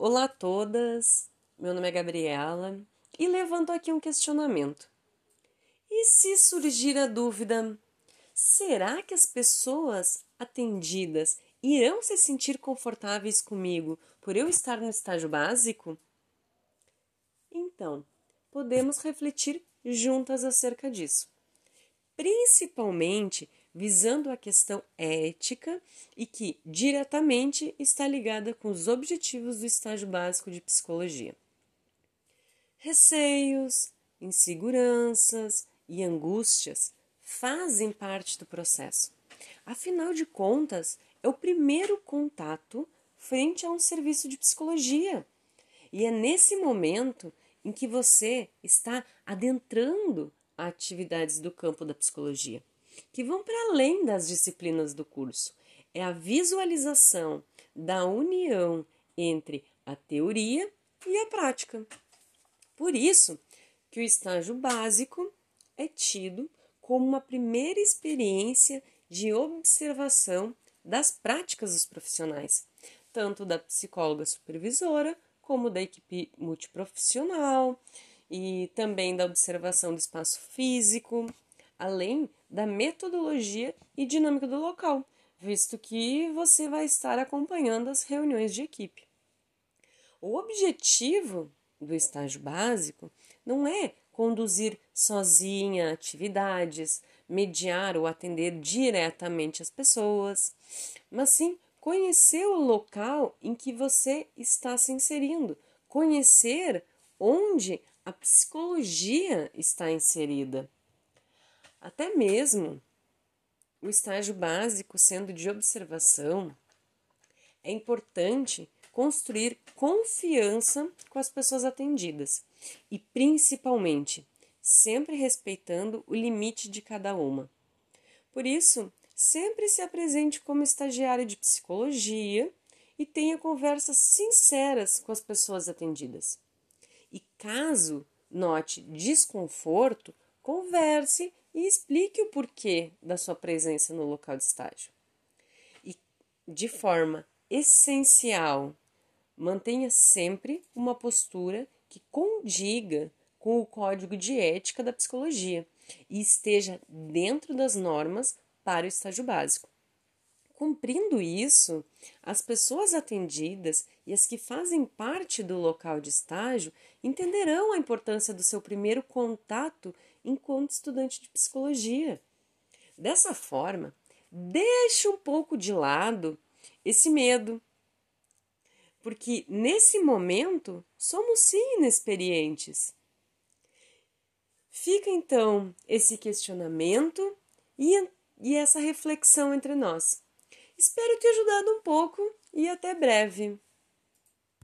Olá a todas, meu nome é Gabriela e levanto aqui um questionamento. E se surgir a dúvida, será que as pessoas atendidas irão se sentir confortáveis comigo por eu estar no estágio básico? Então, podemos refletir juntas acerca disso, principalmente visando a questão ética e que diretamente está ligada com os objetivos do estágio básico de psicologia. Receios, inseguranças e angústias fazem parte do processo. Afinal de contas, é o primeiro contato frente a um serviço de psicologia. E é nesse momento em que você está adentrando atividades do campo da psicologia que vão para além das disciplinas do curso. É a visualização da união entre a teoria e a prática. Por isso que o estágio básico é tido como uma primeira experiência de observação das práticas dos profissionais, tanto da psicóloga supervisora como da equipe multiprofissional e também da observação do espaço físico, além da metodologia e dinâmica do local, visto que você vai estar acompanhando as reuniões de equipe. O objetivo do estágio básico não é conduzir sozinha atividades, mediar ou atender diretamente as pessoas, mas sim conhecer o local em que você está se inserindo, conhecer onde a psicologia está inserida. Até mesmo o estágio básico sendo de observação, é importante construir confiança com as pessoas atendidas e, principalmente, sempre respeitando o limite de cada uma. Por isso, sempre se apresente como estagiário de psicologia e tenha conversas sinceras com as pessoas atendidas. E caso note desconforto, converse e explique o porquê da sua presença no local de estágio. E de forma essencial, mantenha sempre uma postura que condiga com o código de ética da psicologia e esteja dentro das normas para o estágio básico. Cumprindo isso, as pessoas atendidas e as que fazem parte do local de estágio entenderão a importância do seu primeiro contato enquanto estudante de psicologia. Dessa forma, deixe um pouco de lado esse medo, porque nesse momento somos sim inexperientes. Fica então esse questionamento e, e essa reflexão entre nós. Espero ter ajudado um pouco e até breve.